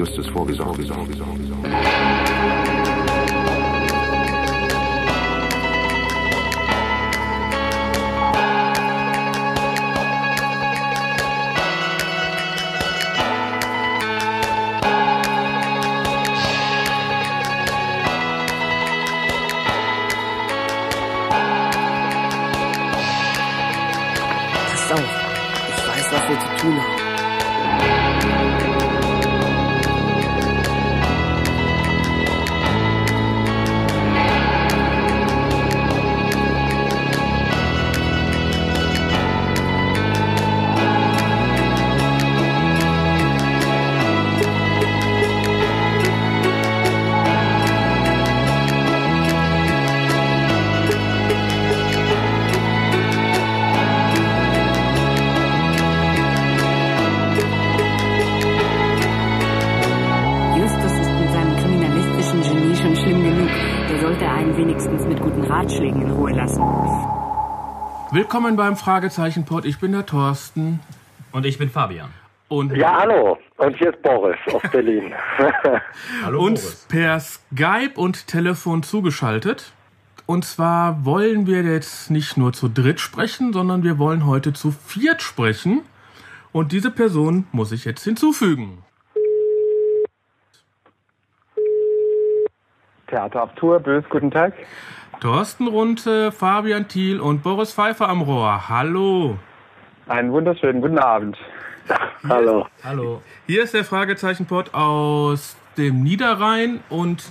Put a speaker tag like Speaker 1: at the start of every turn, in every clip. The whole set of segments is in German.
Speaker 1: justus vorgesorgt.
Speaker 2: vorgesorgt, vorgesorgt.
Speaker 3: Willkommen beim Fragezeichenpod. Ich bin der Thorsten.
Speaker 4: Und ich bin Fabian.
Speaker 3: Und
Speaker 5: Ja, hallo. Und hier ist Boris aus Berlin.
Speaker 4: Hallo
Speaker 3: uns per Skype und Telefon zugeschaltet. Und zwar wollen wir jetzt nicht nur zu dritt sprechen, sondern wir wollen heute zu viert sprechen. Und diese Person muss ich jetzt hinzufügen.
Speaker 6: Theater auf Tour, Bös, guten Tag.
Speaker 3: Thorsten Runte, Fabian Thiel und Boris Pfeiffer am Rohr. Hallo.
Speaker 6: Einen wunderschönen guten Abend.
Speaker 5: hallo.
Speaker 4: Hallo.
Speaker 3: Hier ist der Fragezeichenpod aus dem Niederrhein und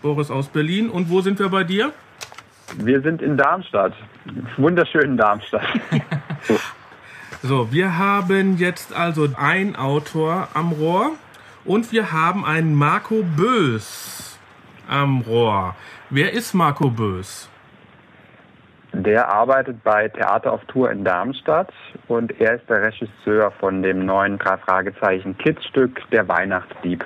Speaker 3: Boris aus Berlin. Und wo sind wir bei dir?
Speaker 6: Wir sind in Darmstadt. Wunderschönen Darmstadt.
Speaker 3: So, wir haben jetzt also einen Autor am Rohr und wir haben einen Marco Bös am Rohr. Wer ist Marco Bös?
Speaker 6: Der arbeitet bei Theater auf Tour in Darmstadt und er ist der Regisseur von dem neuen drei Fragezeichen Kids-Stück Der Weihnachtsdieb.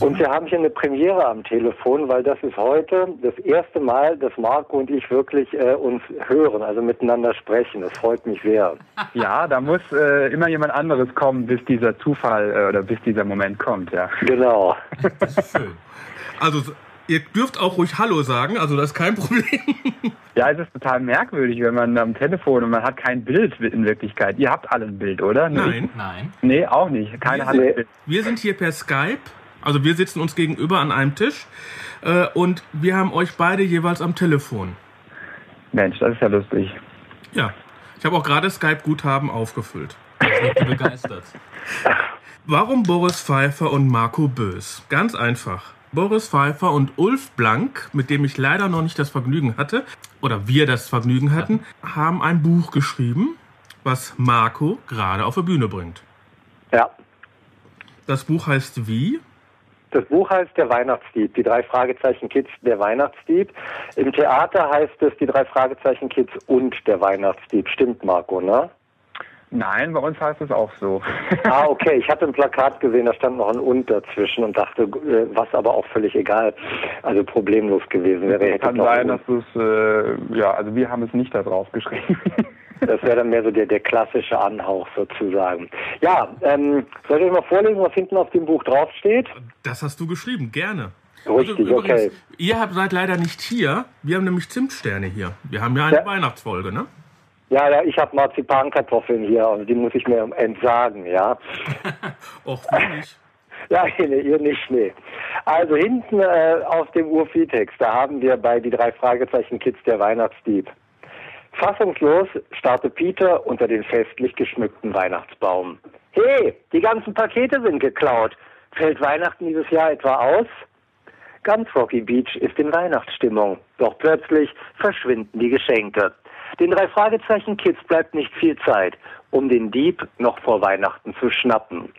Speaker 5: Und wir haben hier eine Premiere am Telefon, weil das ist heute das erste Mal, dass Marco und ich wirklich äh, uns hören, also miteinander sprechen. Das freut mich sehr.
Speaker 6: Ja, da muss äh, immer jemand anderes kommen, bis dieser Zufall äh, oder bis dieser Moment kommt, ja.
Speaker 5: Genau.
Speaker 4: Das ist schön.
Speaker 3: Also, ihr dürft auch ruhig Hallo sagen, also das ist kein Problem.
Speaker 6: Ja, es ist total merkwürdig, wenn man am Telefon und man hat kein Bild in Wirklichkeit. Ihr habt alle ein Bild, oder? Nur
Speaker 3: Nein.
Speaker 4: Nein.
Speaker 6: Nee, auch nicht.
Speaker 5: Nee.
Speaker 6: ein Bild.
Speaker 3: Wir sind hier per Skype, also wir sitzen uns gegenüber an einem Tisch äh, und wir haben euch beide jeweils am Telefon.
Speaker 6: Mensch, das ist ja lustig.
Speaker 3: Ja, ich habe auch gerade Skype-Guthaben aufgefüllt.
Speaker 4: Ich bin begeistert.
Speaker 3: Warum Boris Pfeiffer und Marco Bös? Ganz einfach. Boris Pfeiffer und Ulf Blank, mit dem ich leider noch nicht das Vergnügen hatte, oder wir das Vergnügen hatten, haben ein Buch geschrieben, was Marco gerade auf die Bühne bringt.
Speaker 5: Ja.
Speaker 3: Das Buch heißt wie?
Speaker 5: Das Buch heißt Der Weihnachtsdieb, die drei Fragezeichen Kids, der Weihnachtsdieb. Im Theater heißt es die drei Fragezeichen Kids und der Weihnachtsdieb. Stimmt, Marco, ne?
Speaker 6: Nein, bei uns heißt es auch so.
Speaker 5: Ah, okay. Ich hatte ein Plakat gesehen, da stand noch ein Und dazwischen und dachte, äh, was aber auch völlig egal, also problemlos gewesen wäre. Hätte
Speaker 6: Kann sein,
Speaker 5: ein
Speaker 6: dass es, äh, ja, also wir haben es nicht da drauf geschrieben.
Speaker 5: Das wäre dann mehr so der, der klassische Anhauch sozusagen. Ja, ähm, soll ich euch mal vorlesen, was hinten auf dem Buch draufsteht?
Speaker 3: Das hast du geschrieben, gerne.
Speaker 5: Richtig,
Speaker 3: übrigens,
Speaker 5: okay.
Speaker 3: Ihr habt seid leider nicht hier. Wir haben nämlich Zimtsterne hier. Wir haben ja eine
Speaker 5: Ja.
Speaker 3: Weihnachtsfolge, ne?
Speaker 5: Ja, ja, ich habe Marzipankartoffeln hier und die muss ich mir entsagen, ja.
Speaker 3: Och, nicht.
Speaker 5: Ja, nee, ihr nicht, nee. Also hinten äh, auf dem Urviehtext, da haben wir bei die drei Fragezeichen Kids der Weihnachtsdieb. Fassungslos starrte Peter unter den festlich geschmückten Weihnachtsbaum. Hey, die ganzen Pakete sind geklaut. Fällt Weihnachten dieses Jahr etwa aus? Ganz Rocky Beach ist in Weihnachtsstimmung. Doch plötzlich verschwinden die Geschenke. Den drei Fragezeichen Kids bleibt nicht viel Zeit, um den Dieb noch vor Weihnachten zu schnappen.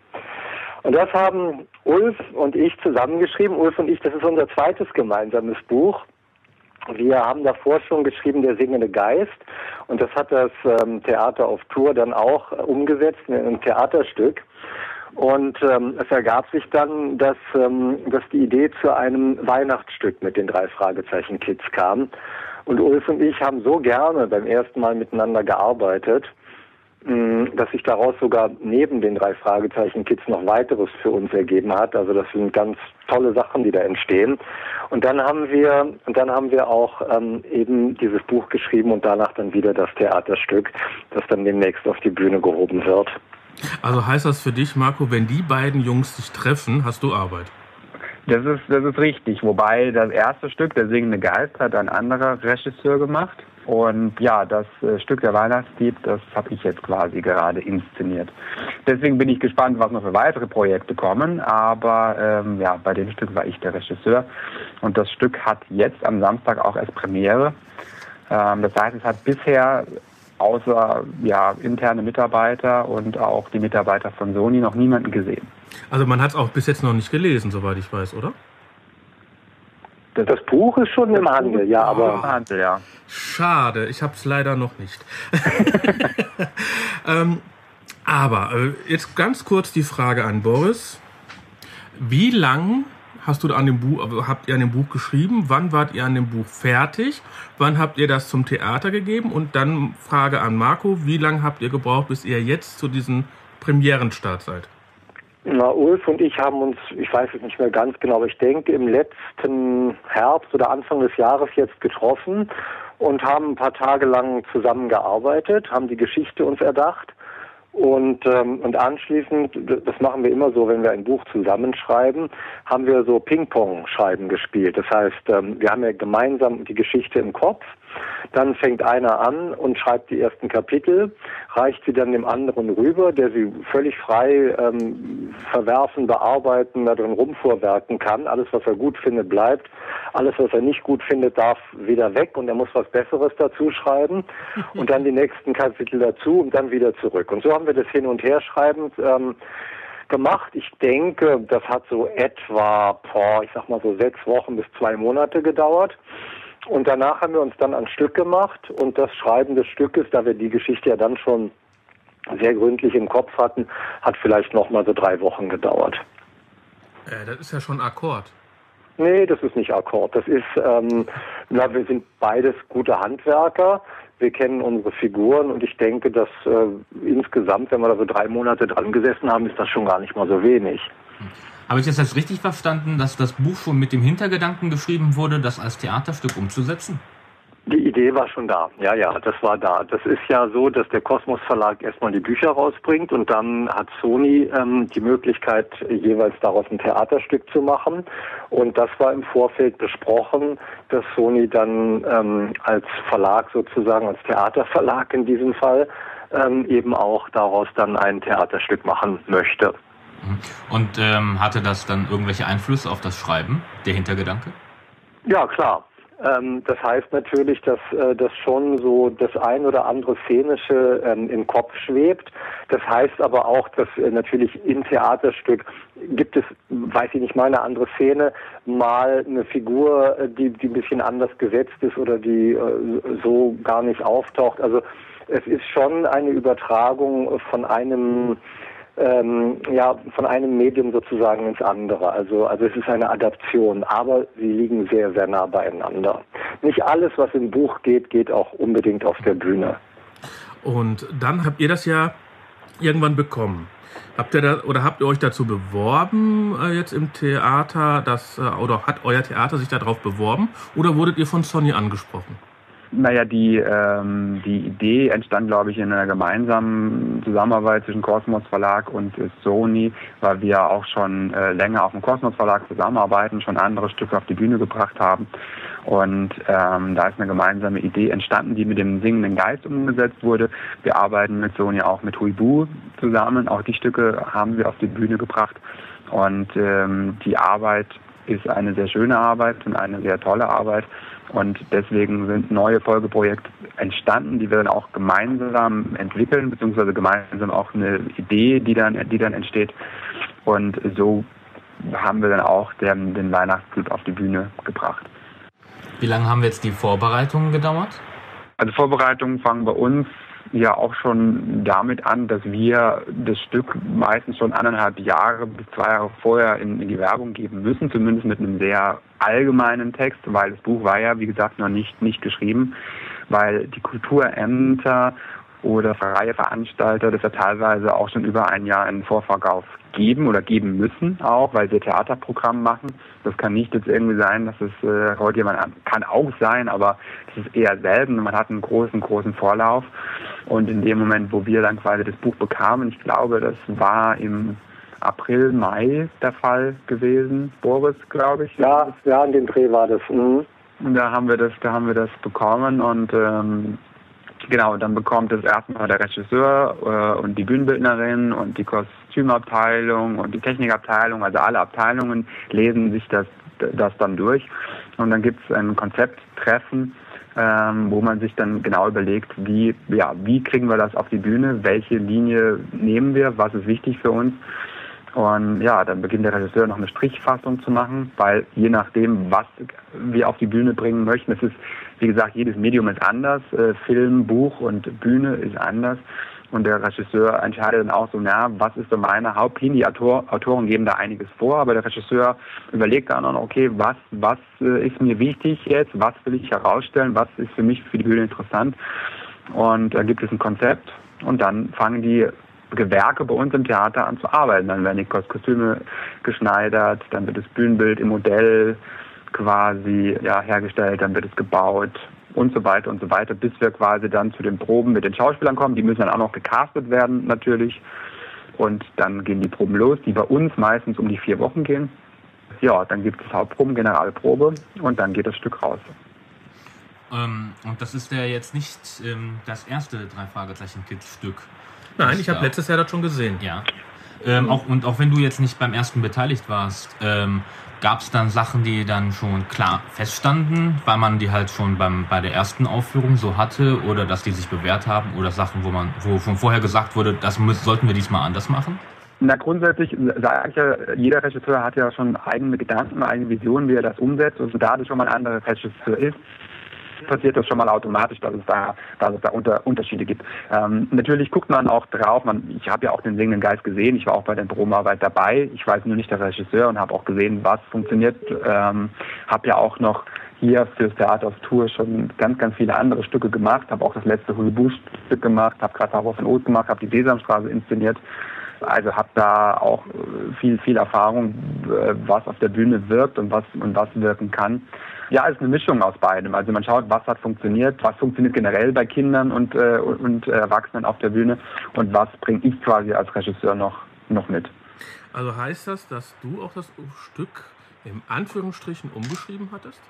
Speaker 5: Und das haben Ulf und ich zusammengeschrieben. Ulf und ich, das ist unser zweites gemeinsames Buch. Wir haben davor schon geschrieben, Der singende Geist. Und das hat das ähm, Theater auf Tour dann auch äh, umgesetzt in einem Theaterstück. Und ähm, es ergab sich dann, dass, ähm, dass die Idee zu einem Weihnachtsstück mit den drei Fragezeichen Kids kam. Und Ulf und ich haben so gerne beim ersten Mal miteinander gearbeitet, mh, dass sich daraus sogar neben den drei Fragezeichen Kids noch weiteres für uns ergeben hat. Also das sind ganz tolle Sachen, die da entstehen. Und dann haben wir und dann haben wir auch ähm, eben dieses Buch geschrieben und danach dann wieder das Theaterstück, das dann demnächst auf die Bühne gehoben wird.
Speaker 3: Also heißt das für dich, Marco, wenn die beiden Jungs sich treffen, hast du Arbeit?
Speaker 6: Das ist, das ist richtig. Wobei das erste Stück, Der singende Geist, hat ein anderer Regisseur gemacht. Und ja, das äh, Stück der Weihnachtsdieb, das habe ich jetzt quasi gerade inszeniert. Deswegen bin ich gespannt, was noch für weitere Projekte kommen. Aber ähm, ja, bei dem Stück war ich der Regisseur. Und das Stück hat jetzt am Samstag auch erst Premiere. Ähm, das heißt, es hat bisher außer ja, interne Mitarbeiter und auch die Mitarbeiter von Sony noch niemanden gesehen.
Speaker 3: Also man hat es auch bis jetzt noch nicht gelesen, soweit ich weiß, oder?
Speaker 5: Das, das Buch ist schon im Handel, ja, aber
Speaker 6: Im Handel, ja.
Speaker 3: Schade, ich habe es leider noch nicht. ähm, aber äh, jetzt ganz kurz die Frage an Boris. Wie lang hast du an dem Buch, habt ihr an dem Buch geschrieben? Wann wart ihr an dem Buch fertig? Wann habt ihr das zum Theater gegeben? Und dann Frage an Marco, wie lange habt ihr gebraucht, bis ihr jetzt zu diesem Premierenstart seid?
Speaker 5: Na, Ulf und ich haben uns, ich weiß es nicht mehr ganz genau, aber ich denke im letzten Herbst oder Anfang des Jahres jetzt getroffen und haben ein paar Tage lang zusammengearbeitet, haben die Geschichte uns erdacht und, ähm, und anschließend, das machen wir immer so, wenn wir ein Buch zusammenschreiben, haben wir so Ping-Pong-Schreiben gespielt. Das heißt, ähm, wir haben ja gemeinsam die Geschichte im Kopf. Dann fängt einer an und schreibt die ersten Kapitel, reicht sie dann dem anderen rüber, der sie völlig frei ähm, verwerfen, bearbeiten, da drin rumvorwerken kann. Alles, was er gut findet, bleibt. Alles, was er nicht gut findet, darf wieder weg und er muss was Besseres dazu schreiben und dann die nächsten Kapitel dazu und dann wieder zurück. Und so haben wir das hin und her schreibend ähm, gemacht. Ich denke, das hat so etwa, boah, ich sag mal so sechs Wochen bis zwei Monate gedauert. Und danach haben wir uns dann ein Stück gemacht und das Schreiben des Stückes, da wir die Geschichte ja dann schon sehr gründlich im Kopf hatten, hat vielleicht noch mal so drei Wochen gedauert.
Speaker 3: Äh, das ist ja schon Akkord.
Speaker 5: Nee, das ist nicht Akkord. Das ist, ähm, na, wir sind beides gute Handwerker. Wir kennen unsere Figuren und ich denke, dass äh, insgesamt, wenn wir da so drei Monate dran gesessen haben, ist das schon gar nicht mal so wenig.
Speaker 4: Habe ich das jetzt richtig verstanden, dass das Buch schon mit dem Hintergedanken geschrieben wurde, das als Theaterstück umzusetzen?
Speaker 5: Die Idee war schon da. Ja, ja, das war da. Das ist ja so, dass der Kosmos Verlag erstmal die Bücher rausbringt und dann hat Sony ähm, die Möglichkeit, jeweils daraus ein Theaterstück zu machen. Und das war im Vorfeld besprochen, dass Sony dann ähm, als Verlag sozusagen, als Theaterverlag in diesem Fall, ähm, eben auch daraus dann ein Theaterstück machen möchte.
Speaker 4: Und ähm, hatte das dann irgendwelche Einflüsse auf das Schreiben, der Hintergedanke?
Speaker 5: Ja, klar. Ähm, das heißt natürlich, dass äh, das schon so das ein oder andere Szenische ähm, im Kopf schwebt. Das heißt aber auch, dass äh, natürlich im Theaterstück gibt es, weiß ich nicht, mal eine andere Szene, mal eine Figur, äh, die, die ein bisschen anders gesetzt ist oder die äh, so gar nicht auftaucht. Also es ist schon eine Übertragung von einem ähm, ja, von einem Medium sozusagen ins andere. Also, also es ist eine Adaption, aber sie liegen sehr, sehr nah beieinander. Nicht alles, was im Buch geht, geht auch unbedingt auf der Bühne.
Speaker 3: Und dann habt ihr das ja irgendwann bekommen. Habt ihr da oder habt ihr euch dazu beworben äh, jetzt im Theater, dass, äh, oder hat euer Theater sich darauf beworben oder wurdet ihr von Sony angesprochen?
Speaker 6: Naja, die, ähm, die Idee entstand, glaube ich, in einer gemeinsamen Zusammenarbeit zwischen Kosmos Verlag und äh, Sony, weil wir auch schon äh, länger auf dem Kosmos Verlag zusammenarbeiten, schon andere Stücke auf die Bühne gebracht haben. Und ähm, da ist eine gemeinsame Idee entstanden, die mit dem singenden Geist umgesetzt wurde. Wir arbeiten mit Sony auch mit Huibu zusammen. Auch die Stücke haben wir auf die Bühne gebracht. Und ähm, die Arbeit ist eine sehr schöne Arbeit und eine sehr tolle Arbeit. Und deswegen sind neue Folgeprojekte entstanden, die wir dann auch gemeinsam entwickeln, beziehungsweise gemeinsam auch eine Idee, die dann, die dann entsteht. Und so haben wir dann auch den, den Weihnachtsclub auf die Bühne gebracht.
Speaker 4: Wie lange haben jetzt die Vorbereitungen gedauert?
Speaker 6: Also Vorbereitungen fangen bei uns ja auch schon damit an, dass wir das Stück meistens schon anderthalb Jahre bis zwei Jahre vorher in, in, die Werbung geben müssen, zumindest mit einem sehr allgemeinen Text, weil das Buch war ja, wie gesagt, noch nicht, nicht geschrieben, weil die Kulturämter oder freie Veranstalter das ja teilweise auch schon über ein Jahr in Vorverkauf geben oder geben müssen auch, weil wir Theaterprogramm machen. Das kann nicht jetzt irgendwie sein, dass es äh, heute jemand an, kann auch sein, aber das ist eher selten. Man hat einen großen, großen Vorlauf. Und in dem Moment, wo wir dann quasi das Buch bekamen, ich glaube, das war im April, Mai der Fall gewesen, Boris, glaube ich.
Speaker 5: Ja, ja, in dem Dreh war das. Mhm.
Speaker 6: Und da haben wir das, da haben wir das bekommen und ähm, Genau, dann bekommt es erstmal der Regisseur äh, und die Bühnenbildnerin und die Kostümabteilung und die Technikabteilung, also alle Abteilungen lesen sich das, das dann durch. Und dann gibt es ein Konzepttreffen, ähm, wo man sich dann genau überlegt, wie, ja, wie kriegen wir das auf die Bühne, welche Linie nehmen wir, was ist wichtig für uns. Und ja, dann beginnt der Regisseur noch eine Strichfassung zu machen, weil je nachdem, was wir auf die Bühne bringen möchten, es ist, wie gesagt, jedes Medium ist anders, äh, Film, Buch und Bühne ist anders. Und der Regisseur entscheidet dann auch so, na, was ist so meine Hauptlinie? Die Autor, Autoren geben da einiges vor, aber der Regisseur überlegt dann auch okay, was, was äh, ist mir wichtig jetzt? Was will ich herausstellen? Was ist für mich für die Bühne interessant? Und da gibt es ein Konzept und dann fangen die Gewerke bei uns im Theater an zu arbeiten. Dann werden die Kostüme geschneidert, dann wird das Bühnenbild im Modell quasi ja, hergestellt, dann wird es gebaut und so weiter und so weiter, bis wir quasi dann zu den Proben mit den Schauspielern kommen. Die müssen dann auch noch gecastet werden natürlich. Und dann gehen die Proben los, die bei uns meistens um die vier Wochen gehen. Ja, dann gibt es Hauptproben, Generalprobe und dann geht das Stück raus.
Speaker 4: Ähm, und das ist ja jetzt nicht ähm, das erste drei Fragezeichen Kids Stück.
Speaker 3: Nein, ich habe letztes Jahr das schon gesehen.
Speaker 4: Ja. Ähm, auch, und auch wenn du jetzt nicht beim ersten beteiligt warst, ähm, gab es dann Sachen, die dann schon klar feststanden, weil man die halt schon beim, bei der ersten Aufführung so hatte oder dass die sich bewährt haben oder Sachen, wo man, wo von vorher gesagt wurde, das müssen, sollten wir diesmal anders machen?
Speaker 6: Na, grundsätzlich sage ich ja, jeder Regisseur hat ja schon eigene Gedanken, eigene Visionen, wie er das umsetzt. Und da das schon mal ein anderer Regisseur ist, passiert das schon mal automatisch, dass es da, dass es da unter, Unterschiede gibt. Ähm, natürlich guckt man auch drauf. Man, ich habe ja auch den singenden Geist gesehen. Ich war auch bei der Probenarbeit dabei. Ich weiß nur nicht der Regisseur und habe auch gesehen, was funktioniert. Ähm, habe ja auch noch hier fürs Theater auf Tour schon ganz, ganz viele andere Stücke gemacht. Habe auch das letzte Hulibusch-Stück gemacht. Habe gerade Harvard von Ost gemacht. Habe die Sesamstraße inszeniert. Also habe da auch viel, viel Erfahrung, äh, was auf der Bühne wirkt und was und was wirken kann. Ja, es ist eine Mischung aus beidem. Also man schaut, was hat funktioniert, was funktioniert generell bei Kindern und, äh, und Erwachsenen auf der Bühne und was bringe ich quasi als Regisseur noch, noch mit.
Speaker 3: Also heißt das, dass du auch das Stück im Anführungsstrichen umgeschrieben hattest?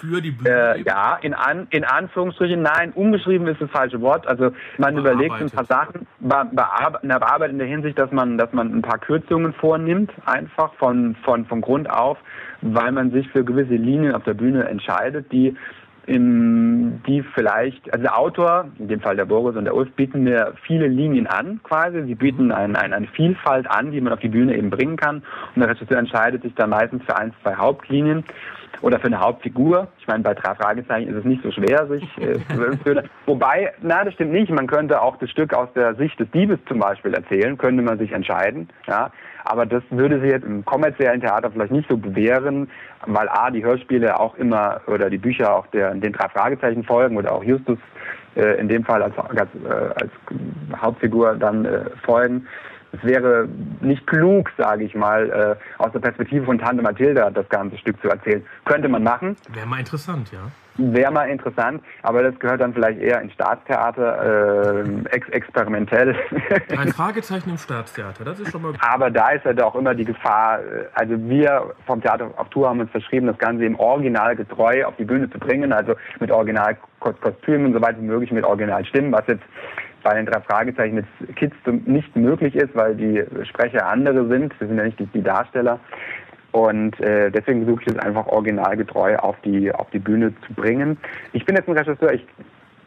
Speaker 3: Für die Bühne?
Speaker 6: Äh, ja, in, An in Anführungsstrichen, nein, umgeschrieben ist das falsche Wort. Also man überlegt ein paar Sachen, bearbeitet in der Hinsicht, dass man, dass man ein paar Kürzungen vornimmt, einfach von, von, von Grund auf weil man sich für gewisse Linien auf der Bühne entscheidet, die im, die vielleicht, also der Autor, in dem Fall der Boris und der Ulf, bieten mir viele Linien an, quasi. Sie bieten ein, ein, eine Vielfalt an, die man auf die Bühne eben bringen kann. Und der Regisseur entscheidet sich dann meistens für ein, zwei Hauptlinien oder für eine Hauptfigur. Ich meine, bei drei Fragezeichen ist es nicht so schwer, sich äh, zu Wobei, na, das stimmt nicht. Man könnte auch das Stück aus der Sicht des Diebes zum Beispiel erzählen, könnte man sich entscheiden. Ja. Aber das würde sich jetzt im kommerziellen Theater vielleicht nicht so bewähren, weil A, die Hörspiele auch immer oder die Bücher auch der, den drei Fragezeichen folgen oder auch Justus äh, in dem Fall als, als, äh, als Hauptfigur dann äh, folgen. Es wäre nicht klug, sage ich mal, äh, aus der Perspektive von Tante Mathilda das ganze Stück zu erzählen. Könnte man machen.
Speaker 3: Wäre mal interessant, ja.
Speaker 6: Wäre mal interessant, aber das gehört dann vielleicht eher ins Staatstheater, äh, ex experimentell.
Speaker 3: Ein Fragezeichen im Staatstheater, das ist schon mal.
Speaker 6: Aber da ist halt auch immer die Gefahr, äh, also wir vom Theater auf Tour haben uns verschrieben, das Ganze im Original getreu auf die Bühne zu bringen, also mit Originalkostümen und so weiter wie möglich, mit Originalstimmen, was jetzt bei den drei Fragezeichen mit Kids nicht möglich ist, weil die Sprecher andere sind. Wir sind ja nicht die, die Darsteller. Und äh, deswegen versuche ich es einfach originalgetreu auf die, auf die Bühne zu bringen. Ich bin jetzt ein Regisseur, ich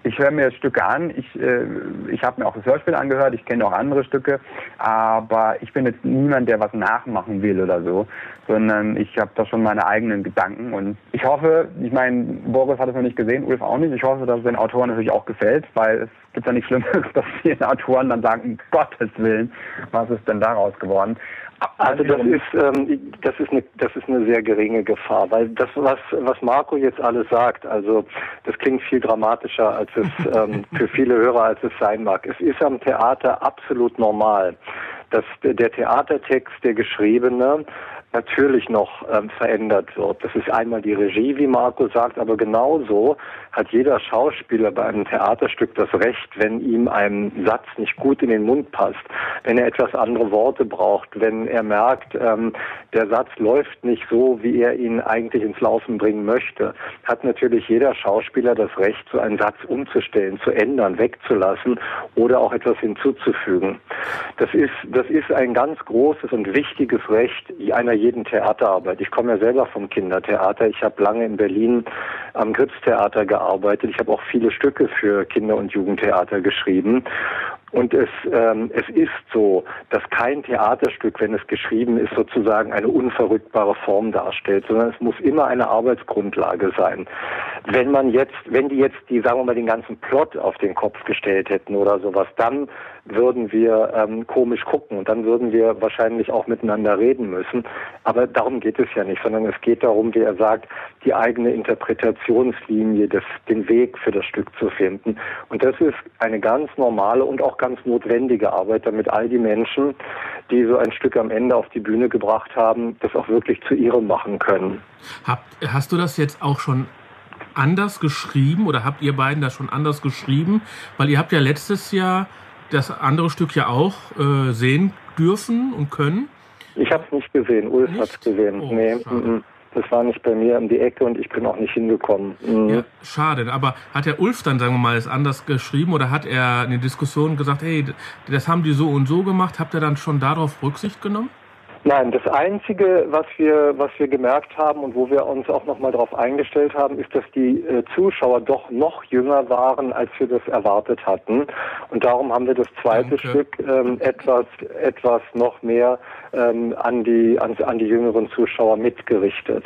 Speaker 6: ich höre mir Stücke an, ich, äh, ich habe mir auch das Hörspiel angehört, ich kenne auch andere Stücke, aber ich bin jetzt niemand, der was nachmachen will oder so, sondern ich habe da schon meine eigenen Gedanken. Und ich hoffe, ich meine, Boris hat es noch nicht gesehen, Ulf auch nicht, ich hoffe, dass es den Autoren natürlich auch gefällt, weil es gibt ja nichts Schlimmeres, dass die Autoren dann sagen, um Gottes Willen, was ist denn daraus geworden?
Speaker 5: Also das ist ähm, das ist eine das ist eine sehr geringe Gefahr, weil das was was Marco jetzt alles sagt, also das klingt viel dramatischer als es ähm, für viele Hörer als es sein mag. Es ist am Theater absolut normal, dass der Theatertext, der geschriebene, natürlich noch ähm, verändert wird. Das ist einmal die Regie, wie Marco sagt, aber genauso hat jeder Schauspieler bei einem Theaterstück das Recht, wenn ihm ein Satz nicht gut in den Mund passt, wenn er etwas andere Worte braucht, wenn er merkt, ähm, der Satz läuft nicht so, wie er ihn eigentlich ins Laufen bringen möchte, hat natürlich jeder Schauspieler das Recht, so einen Satz umzustellen, zu ändern, wegzulassen oder auch etwas hinzuzufügen. Das ist, das ist ein ganz großes und wichtiges Recht einer jeden Theaterarbeit. Ich komme ja selber vom Kindertheater. Ich habe lange in Berlin am Grips-Theater gearbeitet. Ich habe auch viele Stücke für Kinder- und Jugendtheater geschrieben. Und es, ähm, es ist so, dass kein Theaterstück, wenn es geschrieben ist, sozusagen eine unverrückbare Form darstellt, sondern es muss immer eine Arbeitsgrundlage sein. Wenn man jetzt, wenn die jetzt die, sagen wir mal, den ganzen Plot auf den Kopf gestellt hätten oder sowas, dann würden wir ähm, komisch gucken und dann würden wir wahrscheinlich auch miteinander reden müssen. Aber darum geht es ja nicht, sondern es geht darum, wie er sagt, die eigene Interpretationslinie, des, den Weg für das Stück zu finden. Und das ist eine ganz normale und auch ganz notwendige Arbeit, damit all die Menschen, die so ein Stück am Ende auf die Bühne gebracht haben, das auch wirklich zu ihrem machen können.
Speaker 3: Hab, hast du das jetzt auch schon anders geschrieben oder habt ihr beiden das schon anders geschrieben? Weil ihr habt ja letztes Jahr das andere Stück ja auch äh, sehen dürfen und können.
Speaker 5: Ich habe es nicht gesehen, Ulf hat es gesehen. Oh, nee, m das war nicht bei mir um die Ecke und ich bin auch nicht hingekommen. Mhm.
Speaker 3: Ja, schade. Aber hat der Ulf dann, sagen wir mal, es anders geschrieben oder hat er in der Diskussion gesagt, hey, das haben die so und so gemacht? Habt ihr dann schon darauf Rücksicht genommen?
Speaker 5: Nein, das Einzige, was wir, was wir gemerkt haben und wo wir uns auch nochmal darauf eingestellt haben, ist, dass die äh, Zuschauer doch noch jünger waren, als wir das erwartet hatten. Und darum haben wir das zweite Danke. Stück ähm, etwas, etwas noch mehr ähm, an, die, an, an die jüngeren Zuschauer mitgerichtet.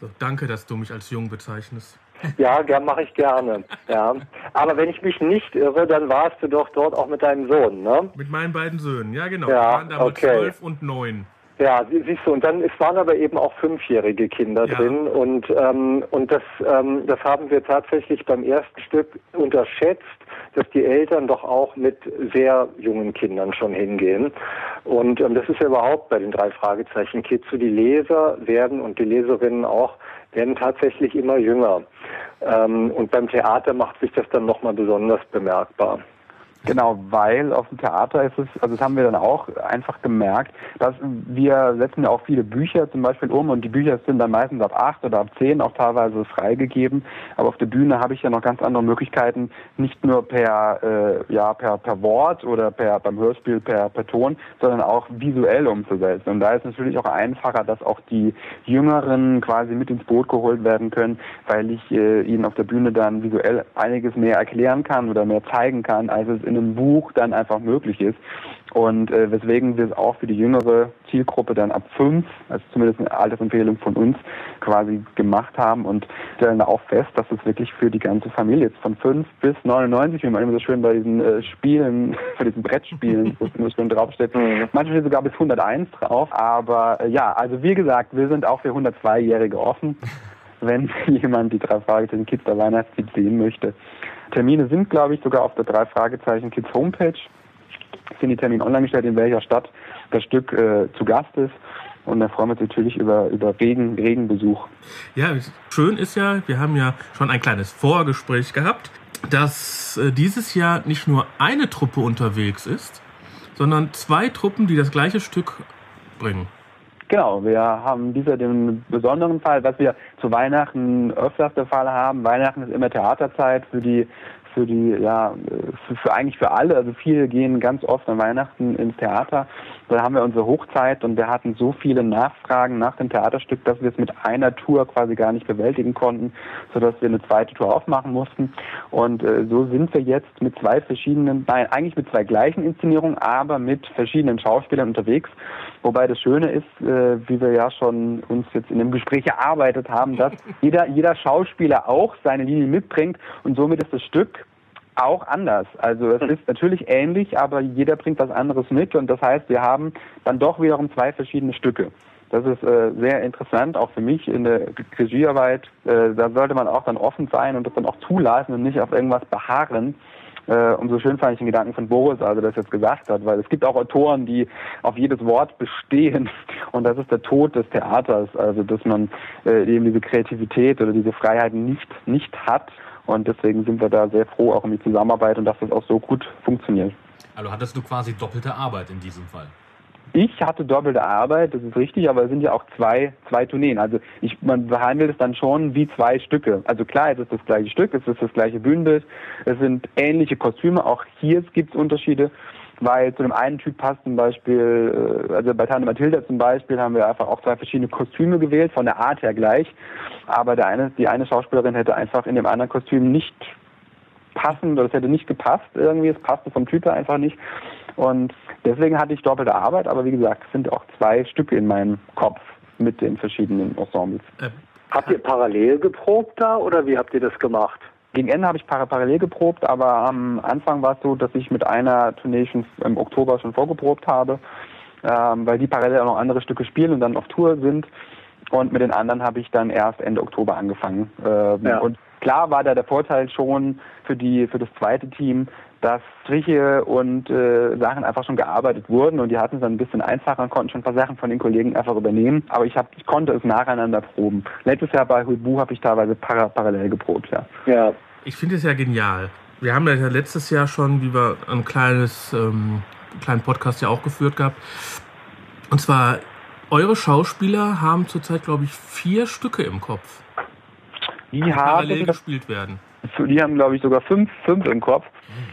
Speaker 3: So, danke, dass du mich als jung bezeichnest.
Speaker 5: Ja, gern mache ich gerne. Ja. Aber wenn ich mich nicht irre, dann warst du doch dort auch mit deinem Sohn, ne?
Speaker 3: Mit meinen beiden Söhnen, ja genau.
Speaker 5: Ja,
Speaker 3: Wir waren
Speaker 5: damals okay.
Speaker 3: zwölf und neun.
Speaker 5: Ja, siehst du, und dann es waren aber eben auch fünfjährige Kinder ja. drin und ähm, und das ähm, das haben wir tatsächlich beim ersten Stück unterschätzt, dass die Eltern doch auch mit sehr jungen Kindern schon hingehen und ähm, das ist ja überhaupt bei den drei Fragezeichen Kids so die Leser werden und die Leserinnen auch werden tatsächlich immer jünger ähm, und beim Theater macht sich das dann nochmal besonders bemerkbar.
Speaker 6: Genau, weil auf dem Theater ist es, also das haben wir dann auch einfach gemerkt, dass wir setzen ja auch viele Bücher zum Beispiel um und die Bücher sind dann meistens ab acht oder ab zehn auch teilweise freigegeben. Aber auf der Bühne habe ich ja noch ganz andere Möglichkeiten, nicht nur per äh, ja per per Wort oder per beim Hörspiel per per Ton, sondern auch visuell umzusetzen. Und da ist es natürlich auch einfacher, dass auch die Jüngeren quasi mit ins Boot geholt werden können, weil ich äh, ihnen auf der Bühne dann visuell einiges mehr erklären kann oder mehr zeigen kann, als es in in einem Buch dann einfach möglich ist. Und äh, weswegen wir es auch für die jüngere Zielgruppe dann ab fünf, also zumindest eine Altersempfehlung von uns, quasi gemacht haben und stellen da auch fest, dass es wirklich für die ganze Familie jetzt von fünf bis 99, wie man immer so schön bei diesen äh, Spielen, bei diesen Brettspielen, wo es immer schön draufsteht, mhm. manchmal sogar bis 101 drauf. Aber äh, ja, also wie gesagt, wir sind auch für 102-Jährige offen wenn jemand die drei Fragezeichen Kids der Weihnachtszeit sehen möchte. Termine sind, glaube ich, sogar auf der drei Fragezeichen Kids Homepage. Sind die Termine online gestellt, in welcher Stadt das Stück äh, zu Gast ist. Und da freuen wir uns natürlich über, über regen, regen.
Speaker 3: Ja, schön ist ja, wir haben ja schon ein kleines Vorgespräch gehabt, dass äh, dieses Jahr nicht nur eine Truppe unterwegs ist, sondern zwei Truppen, die das gleiche Stück bringen.
Speaker 6: Genau, wir haben dieser den besonderen Fall, was wir zu Weihnachten öfters der Fall haben. Weihnachten ist immer Theaterzeit für die für die, ja, für, für, eigentlich für alle. Also viele gehen ganz oft an Weihnachten ins Theater Da haben wir unsere Hochzeit und wir hatten so viele Nachfragen nach dem Theaterstück, dass wir es mit einer Tour quasi gar nicht bewältigen konnten, sodass wir eine zweite Tour aufmachen mussten. Und äh, so sind wir jetzt mit zwei verschiedenen, nein, eigentlich mit zwei gleichen Inszenierungen, aber mit verschiedenen Schauspielern unterwegs. Wobei das Schöne ist, äh, wie wir ja schon uns jetzt in dem Gespräch erarbeitet haben, dass jeder, jeder Schauspieler auch seine Linie mitbringt und somit ist das Stück auch anders. Also es ist natürlich ähnlich, aber jeder bringt was anderes mit und das heißt, wir haben dann doch wiederum zwei verschiedene Stücke. Das ist äh, sehr interessant, auch für mich in der Regiearbeit. Äh, da sollte man auch dann offen sein und das dann auch zulassen und nicht auf irgendwas beharren. Äh, umso schön fand ich den Gedanken von Boris, also das jetzt gesagt hat, weil es gibt auch Autoren, die auf jedes Wort bestehen und das ist der Tod des Theaters, also dass man äh, eben diese Kreativität oder diese Freiheit nicht nicht hat und deswegen sind wir da sehr froh auch um die Zusammenarbeit und dass das auch so gut funktioniert.
Speaker 4: Also hattest du quasi doppelte Arbeit in diesem Fall?
Speaker 6: Ich hatte doppelte Arbeit, das ist richtig, aber es sind ja auch zwei, zwei Tourneen. Also ich, man behandelt es dann schon wie zwei Stücke. Also klar, es ist das gleiche Stück, es ist das gleiche Bühnenbild, es sind ähnliche Kostüme, auch hier gibt es Unterschiede weil zu dem einen Typ passt zum Beispiel, äh, also bei Tante Mathilda zum Beispiel haben wir einfach auch zwei verschiedene Kostüme gewählt, von der Art her gleich, aber der eine, die eine Schauspielerin hätte einfach in dem anderen Kostüm nicht passen oder es hätte nicht gepasst irgendwie, es passte vom Typ her einfach nicht und deswegen hatte ich doppelte Arbeit, aber wie gesagt, es sind auch zwei Stücke in meinem Kopf mit den verschiedenen Ensembles.
Speaker 5: Äh, habt ihr parallel geprobt da oder wie habt ihr das gemacht?
Speaker 6: Gegen Ende habe ich parallel geprobt, aber am Anfang war es so, dass ich mit einer Tournee schon im Oktober schon vorgeprobt habe, ähm, weil die parallel auch noch andere Stücke spielen und dann auf Tour sind. Und mit den anderen habe ich dann erst Ende Oktober angefangen. Ähm, ja. Und klar war da der Vorteil schon für die für das zweite Team, dass Striche und äh, Sachen einfach schon gearbeitet wurden und die hatten es dann ein bisschen einfacher und konnten schon ein paar Sachen von den Kollegen einfach übernehmen. Aber ich, hab, ich konnte es nacheinander proben. Letztes Jahr bei Huibu habe ich teilweise para parallel geprobt, ja.
Speaker 3: Ja. Ich finde es ja genial. Wir haben ja letztes Jahr schon, wie wir ein kleines, ähm, kleinen Podcast ja auch geführt gehabt. Und zwar, eure Schauspieler haben zurzeit, glaube ich, vier Stücke im Kopf.
Speaker 6: Die, die parallel
Speaker 3: gespielt werden.
Speaker 6: Die haben, glaube ich, sogar fünf, fünf im Kopf.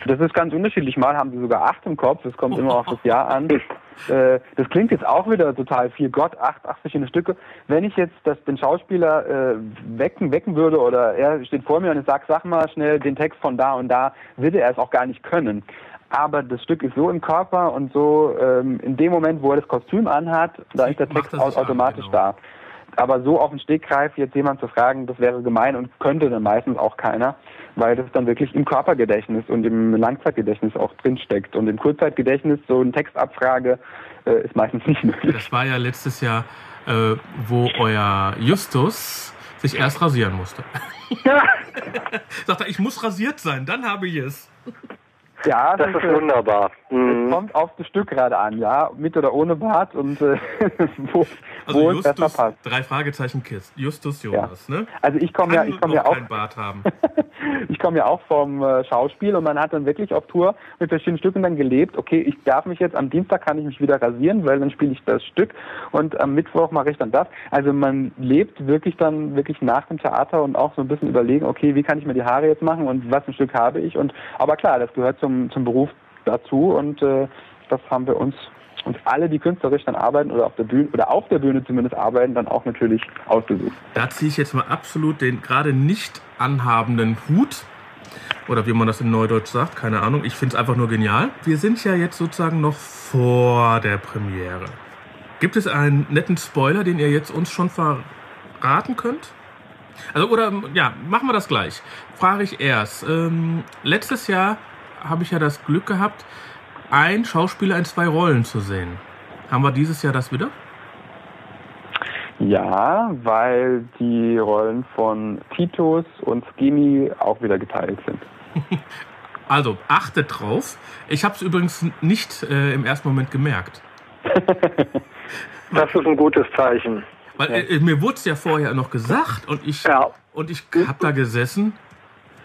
Speaker 6: Das ist ganz unterschiedlich. Mal haben sie sogar acht im Kopf. Das kommt immer auf das Jahr an. Äh, das klingt jetzt auch wieder total viel. Gott, acht, acht verschiedene Stücke. Wenn ich jetzt das, den Schauspieler äh, wecken, wecken würde oder er steht vor mir und ich sage, sag mal schnell den Text von da und da, würde er es auch gar nicht können. Aber das Stück ist so im Körper und so ähm, in dem Moment, wo er das Kostüm anhat, da ist der Text automatisch an, genau. da. Aber so auf den Stegreif jetzt jemand zu fragen, das wäre gemein und könnte dann meistens auch keiner, weil das dann wirklich im Körpergedächtnis und im Langzeitgedächtnis auch drinsteckt. Und im Kurzzeitgedächtnis so eine Textabfrage äh, ist meistens nicht möglich.
Speaker 3: Das war ja letztes Jahr, äh, wo euer Justus sich erst rasieren musste. Ja. Sagt er, ich muss rasiert sein, dann habe ich es.
Speaker 5: Ja, das, das ist wunderbar.
Speaker 6: Mhm. Es kommt auf das Stück gerade an, ja, mit oder ohne Bart und äh,
Speaker 3: wo, also wo Justus, es besser passt. Drei Fragezeichen Kiss. Justus Jonas, ja. ne?
Speaker 6: Also ich komme ja, ich komme ja auch. Bart haben. ich komme ja auch vom äh, Schauspiel und man hat dann wirklich auf Tour mit verschiedenen Stücken dann gelebt. Okay, ich darf mich jetzt am Dienstag kann ich mich wieder rasieren, weil dann spiele ich das Stück und am Mittwoch mache ich dann das. Also man lebt wirklich dann wirklich nach dem Theater und auch so ein bisschen überlegen, okay, wie kann ich mir die Haare jetzt machen und was ein Stück habe ich und aber klar, das gehört zum zum, zum Beruf dazu und äh, das haben wir uns und alle, die künstlerisch dann arbeiten oder auf der Bühne oder auf der Bühne zumindest arbeiten, dann auch natürlich ausgesucht.
Speaker 3: Da ziehe ich jetzt mal absolut den gerade nicht anhabenden Hut. Oder wie man das in Neudeutsch sagt, keine Ahnung. Ich finde es einfach nur genial. Wir sind ja jetzt sozusagen noch vor der Premiere. Gibt es einen netten Spoiler, den ihr jetzt uns schon verraten könnt? Also, oder, ja, machen wir das gleich. Frage ich erst. Ähm, letztes Jahr habe ich ja das Glück gehabt, ein Schauspieler in zwei Rollen zu sehen. Haben wir dieses Jahr das wieder?
Speaker 6: Ja, weil die Rollen von Titus und Skinny auch wieder geteilt sind.
Speaker 3: Also achtet drauf. Ich habe es übrigens nicht äh, im ersten Moment gemerkt.
Speaker 5: das ist ein gutes Zeichen.
Speaker 3: Weil äh, mir wurde es ja vorher noch gesagt und ich, ja. ich habe da gesessen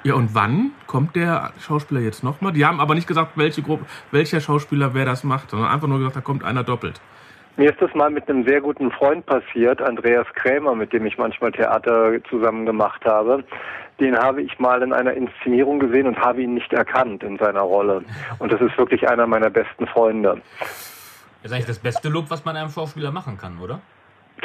Speaker 3: ja, und wann kommt der Schauspieler jetzt nochmal? Die haben aber nicht gesagt, welche Gruppe, welcher Schauspieler wer das macht, sondern einfach nur gesagt, da kommt einer doppelt.
Speaker 5: Mir ist das mal mit einem sehr guten Freund passiert, Andreas Krämer, mit dem ich manchmal Theater zusammen gemacht habe. Den habe ich mal in einer Inszenierung gesehen und habe ihn nicht erkannt in seiner Rolle. Und das ist wirklich einer meiner besten Freunde.
Speaker 4: Das ist eigentlich das beste Lob, was man einem Schauspieler machen kann, oder?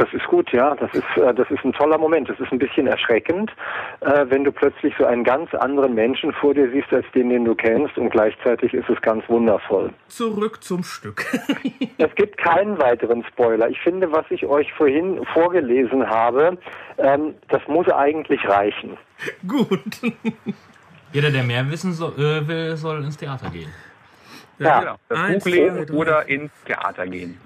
Speaker 5: Das ist gut, ja. Das ist, äh, das ist ein toller Moment. Das ist ein bisschen erschreckend, äh, wenn du plötzlich so einen ganz anderen Menschen vor dir siehst, als den, den du kennst, und gleichzeitig ist es ganz wundervoll.
Speaker 3: Zurück zum Stück.
Speaker 5: Es gibt keinen weiteren Spoiler. Ich finde, was ich euch vorhin vorgelesen habe, ähm, das muss eigentlich reichen.
Speaker 3: Gut.
Speaker 4: Jeder, der mehr wissen so, äh, will, soll ins Theater gehen.
Speaker 5: Ja.
Speaker 6: Genau. Das Buch lesen oder ins Theater gehen.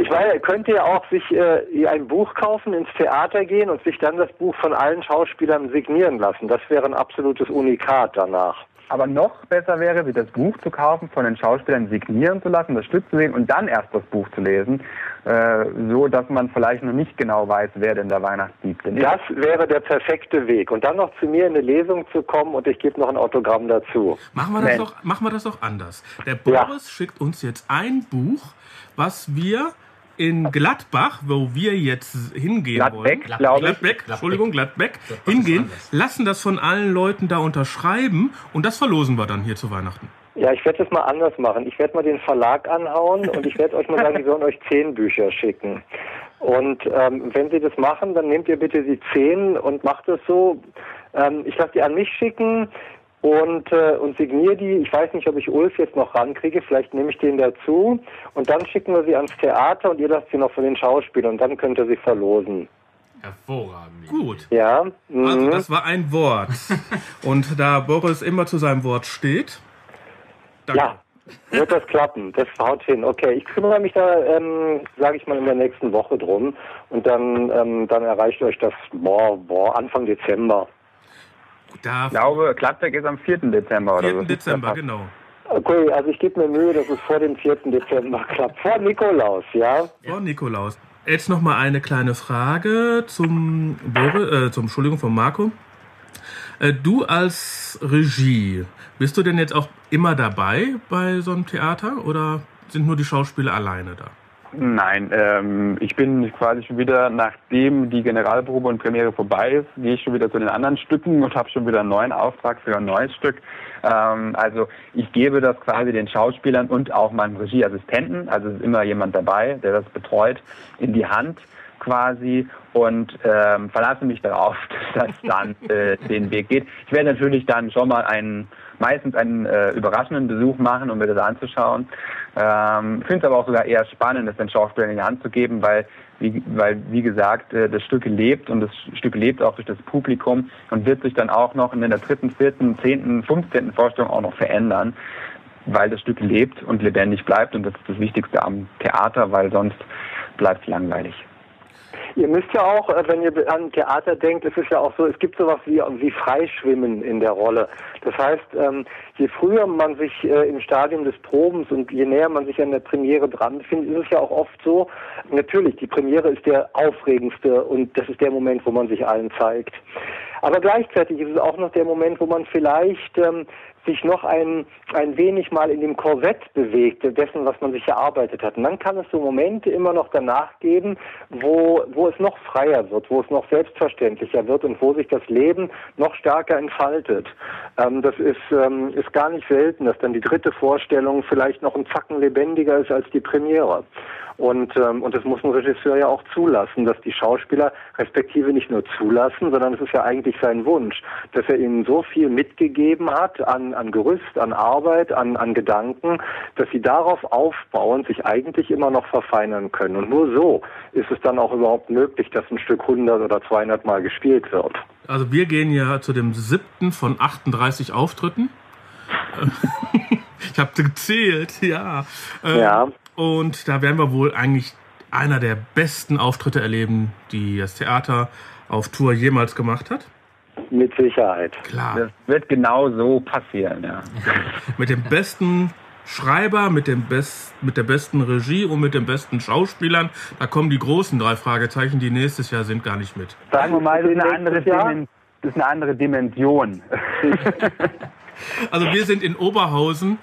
Speaker 5: Ich meine, könnt ihr auch sich äh, ein Buch kaufen, ins Theater gehen und sich dann das Buch von allen Schauspielern signieren lassen. Das wäre ein absolutes Unikat danach.
Speaker 6: Aber noch besser wäre, sich das Buch zu kaufen, von den Schauspielern signieren zu lassen, das Stück zu sehen und dann erst das Buch zu lesen, äh, so dass man vielleicht noch nicht genau weiß, wer denn der Weihnachtsdieb denn ist.
Speaker 5: Das wäre der perfekte Weg. Und dann noch zu mir in eine Lesung zu kommen und ich gebe noch ein Autogramm dazu.
Speaker 3: Machen wir das,
Speaker 6: Mensch.
Speaker 3: doch, machen wir das doch anders. Der
Speaker 5: Ja.
Speaker 3: Boris schickt uns jetzt ein Buch, was wir in Gladbach, wo wir jetzt hingehen
Speaker 6: Gladbeck,
Speaker 3: wollen.
Speaker 6: glaube ich.
Speaker 3: Gladbeck, Entschuldigung, Gladbeck,
Speaker 4: Gladbach
Speaker 3: hingehen, lassen das von allen Leuten da unterschreiben und das verlosen wir dann hier zu Weihnachten.
Speaker 5: Ja, ich werde das mal anders machen. Ich werde mal den Verlag anhauen und ich werde euch mal sagen, die sollen euch zehn Bücher schicken. Und ähm, wenn sie das machen, dann nehmt ihr bitte die zehn und macht es so. Ähm, ich lasse die an mich schicken und, äh, und signiere die. Ich weiß nicht, ob ich Ulf jetzt noch rankriege. Vielleicht nehme ich den dazu. Und dann schicken wir sie ans Theater und ihr lasst sie noch von den Schauspielern. Und dann könnt ihr sie verlosen.
Speaker 4: Hervorragend.
Speaker 3: Gut.
Speaker 5: Ja? Mhm.
Speaker 3: Also das war ein Wort. Und da Boris immer zu seinem Wort steht. Danke.
Speaker 5: Ja, wird das klappen. Das haut hin. Okay, ich kümmere mich da, ähm, sage ich mal, in der nächsten Woche drum. Und dann, ähm, dann erreicht euch das boah, boah, Anfang Dezember.
Speaker 3: Da
Speaker 6: Ich glaube, Gladbeck ist am 4. Dezember oder
Speaker 3: 4.
Speaker 6: so.
Speaker 3: Dezember, genau.
Speaker 5: Okay, also ich gebe mir Mühe, dass es vor dem 4. Dezember klappt. Vor Nikolaus, ja?
Speaker 3: Vor Nikolaus. Jetzt noch mal eine kleine Frage zum, Boris, äh, zum Entschuldigung, von Marco. Äh, du als Regie, bist du denn jetzt auch immer dabei bei so einem Theater oder sind nur die Schauspieler alleine da?
Speaker 6: Nein, ähm, ich bin quasi schon wieder, nachdem die Generalprobe und Premiere vorbei ist, gehe ich schon wieder zu den anderen Stücken und habe schon wieder einen neuen Auftrag für ein neues Stück. Ähm, also ich gebe das quasi den Schauspielern und auch meinem Regieassistenten, also ist immer jemand dabei, der das betreut, in die Hand quasi und ähm, verlasse mich darauf, dass das dann äh, den Weg geht. Ich werde natürlich dann schon mal einen meistens einen äh, überraschenden Besuch machen, um mir das anzuschauen. Ähm, Finde es aber auch sogar eher spannend, das den Schauspielern in die Hand zu geben, weil wie, weil, wie gesagt, äh, das Stück lebt und das Stück lebt auch durch das Publikum und wird sich dann auch noch in der dritten, vierten, zehnten, fünfzehnten Vorstellung auch noch verändern, weil das Stück lebt und lebendig bleibt und das ist das Wichtigste am Theater, weil sonst bleibt es langweilig.
Speaker 5: Ihr müsst ja auch, äh, wenn ihr an Theater denkt, es ist ja auch so, es gibt sowas wie, wie Freischwimmen in der Rolle. Das heißt, ähm, je früher man sich äh, im Stadium des Probens und je näher man sich an der Premiere dran befindet, ist es ja auch oft so, natürlich, die Premiere ist der aufregendste und das ist der Moment, wo man sich allen zeigt. Aber gleichzeitig ist es auch noch der Moment, wo man vielleicht ähm, sich noch ein, ein wenig mal in dem Korsett bewegt, dessen, was man sich erarbeitet hat. Und dann kann es so Momente immer noch danach geben, wo, wo es noch freier wird, wo es noch selbstverständlicher wird und wo sich das Leben noch stärker entfaltet. Ähm, das ist, ähm, ist gar nicht selten, dass dann die dritte Vorstellung vielleicht noch ein Zacken lebendiger ist als die Premiere. Und, ähm, und das muss ein Regisseur ja auch zulassen, dass die Schauspieler respektive nicht nur zulassen, sondern es ist ja eigentlich sein Wunsch, dass er ihnen so viel mitgegeben hat an, an Gerüst, an Arbeit, an, an Gedanken, dass sie darauf aufbauen, sich eigentlich immer noch verfeinern können. Und nur so ist es dann auch überhaupt möglich, dass ein Stück 100 oder 200 Mal gespielt wird.
Speaker 3: Also wir gehen ja zu dem siebten von 38 Auftritten. ich habe gezählt, ja. Ähm,
Speaker 5: Ja.
Speaker 3: Und da werden wir wohl eigentlich einer der besten Auftritte erleben, die das Theater auf Tour jemals gemacht hat.
Speaker 5: Mit Sicherheit.
Speaker 3: Klar.
Speaker 6: Das wird genau so passieren, ja.
Speaker 3: Mit dem besten Schreiber, mit, dem Best, mit der besten Regie und mit den besten Schauspielern. Da kommen die großen drei Fragezeichen, die nächstes Jahr sind, gar nicht mit.
Speaker 6: Sagen wir mal, das ist eine andere? Dimen das ist eine andere Dimension.
Speaker 3: Also wir sind in Oberhausen.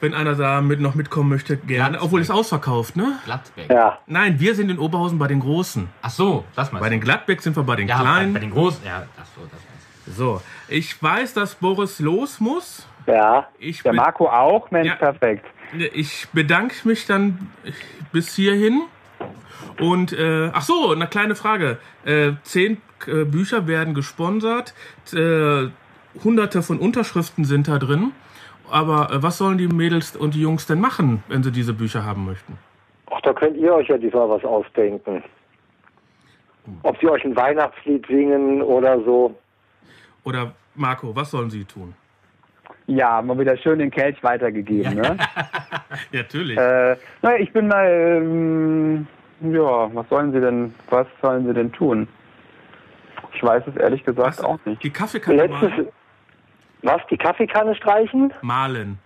Speaker 3: Wenn einer da mit, noch mitkommen möchte, gerne.
Speaker 4: Gladbeck.
Speaker 3: Obwohl es ausverkauft, ne?
Speaker 4: Gladbeck.
Speaker 5: Ja.
Speaker 3: Nein, wir sind in Oberhausen bei den Großen.
Speaker 4: Ach so, das meinst
Speaker 3: Bei den Gladbeck sind wir bei den
Speaker 4: ja,
Speaker 3: Kleinen.
Speaker 4: bei den Großen. Ja, ach so, das meinst du.
Speaker 3: So, ich weiß, dass Boris los muss.
Speaker 5: Ja.
Speaker 3: Ich
Speaker 6: Der Marco auch, Mensch,
Speaker 3: Ja.
Speaker 6: perfekt.
Speaker 3: Ich bedanke mich dann bis hierhin. Und, äh, ach so, eine kleine Frage. Äh, zehn äh, Bücher werden gesponsert. Äh, hunderte von Unterschriften sind da drin. Aber äh, was sollen die Mädels und die Jungs denn machen, wenn sie diese Bücher haben möchten?
Speaker 5: Ach, da könnt ihr euch ja diesmal was ausdenken. Ob sie euch ein Weihnachtslied singen oder so.
Speaker 3: Oder Marco, was sollen sie tun?
Speaker 6: Ja, mal wieder schön den Kelch weitergegeben, ne?
Speaker 3: Ja, natürlich.
Speaker 6: Äh, naja, ich bin mal, ähm, ja, was sollen sie denn, was sollen sie denn tun? Ich weiß es ehrlich gesagt
Speaker 3: Was?
Speaker 6: auch nicht.
Speaker 3: Die Kaffeekanne
Speaker 5: Letztes? Was, die Kaffeekanne streichen?
Speaker 3: malen.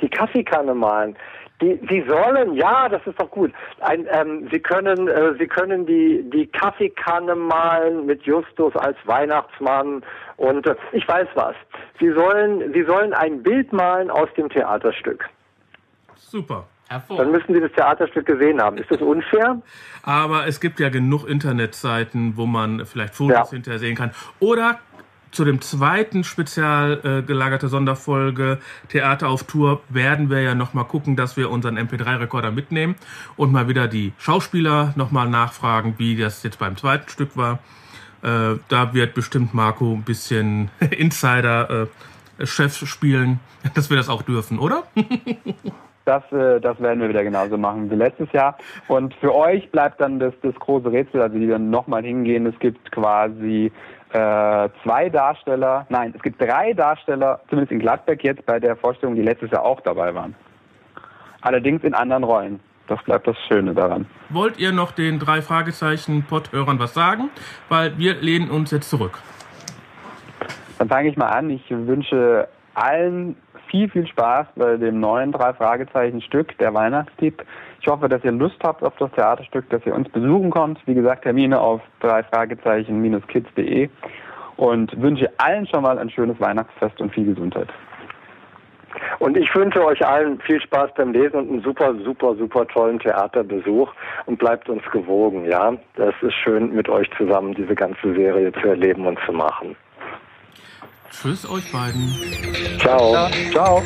Speaker 5: Die Kaffeekanne malen. Die, sie sollen, ja, das ist doch gut. Ein, ähm, sie können, äh, sie können die die Kaffeekanne malen mit Justus als Weihnachtsmann und äh, ich weiß was. Sie sollen, sie sollen ein Bild malen aus dem Theaterstück.
Speaker 3: Super.
Speaker 5: Dann
Speaker 4: Hervorragend.
Speaker 5: müssen Sie das Theaterstück gesehen haben. Ist das unfair?
Speaker 3: Aber es gibt ja genug Internetseiten, wo man vielleicht Fotos
Speaker 5: Ja.
Speaker 3: hinterher sehen kann. Oder zu dem zweiten spezial äh, gelagerte Sonderfolge Theater auf Tour werden wir ja nochmal gucken, dass wir unseren MP3-Rekorder mitnehmen und mal wieder die Schauspieler nochmal nachfragen, wie das jetzt beim zweiten Stück war. Äh, da wird bestimmt Marco ein bisschen Insider äh, Chef spielen, dass wir das auch dürfen, oder?
Speaker 6: Das, äh, das werden wir wieder genauso machen wie letztes Jahr. Und für euch bleibt dann das, das große Rätsel, also die dann nochmal hingehen. Es gibt quasi äh, zwei Darsteller, nein, es gibt drei Darsteller, zumindest in Gladbeck jetzt bei der Vorstellung, die letztes Jahr auch dabei waren. Allerdings in anderen Rollen. Das bleibt das Schöne daran.
Speaker 3: Wollt ihr noch den drei Fragezeichen Pod-Hörern was sagen? Weil wir lehnen uns jetzt zurück.
Speaker 6: Dann fange ich mal an. Ich wünsche allen viel, viel Spaß bei dem neuen Drei-Fragezeichen-Stück, der Weihnachtstipp. Ich hoffe, dass ihr Lust habt auf das Theaterstück, dass ihr uns besuchen kommt. Wie gesagt, Termine auf drei-fragezeichen-kids.de und wünsche allen schon mal ein schönes Weihnachtsfest und viel Gesundheit.
Speaker 5: Und ich wünsche euch allen viel Spaß beim Lesen und einen super, super, super tollen Theaterbesuch und bleibt uns gewogen, ja. Das ist schön, mit euch zusammen diese ganze Serie zu erleben und zu machen.
Speaker 3: Tschüss euch beiden.
Speaker 5: Ciao.
Speaker 6: Ciao.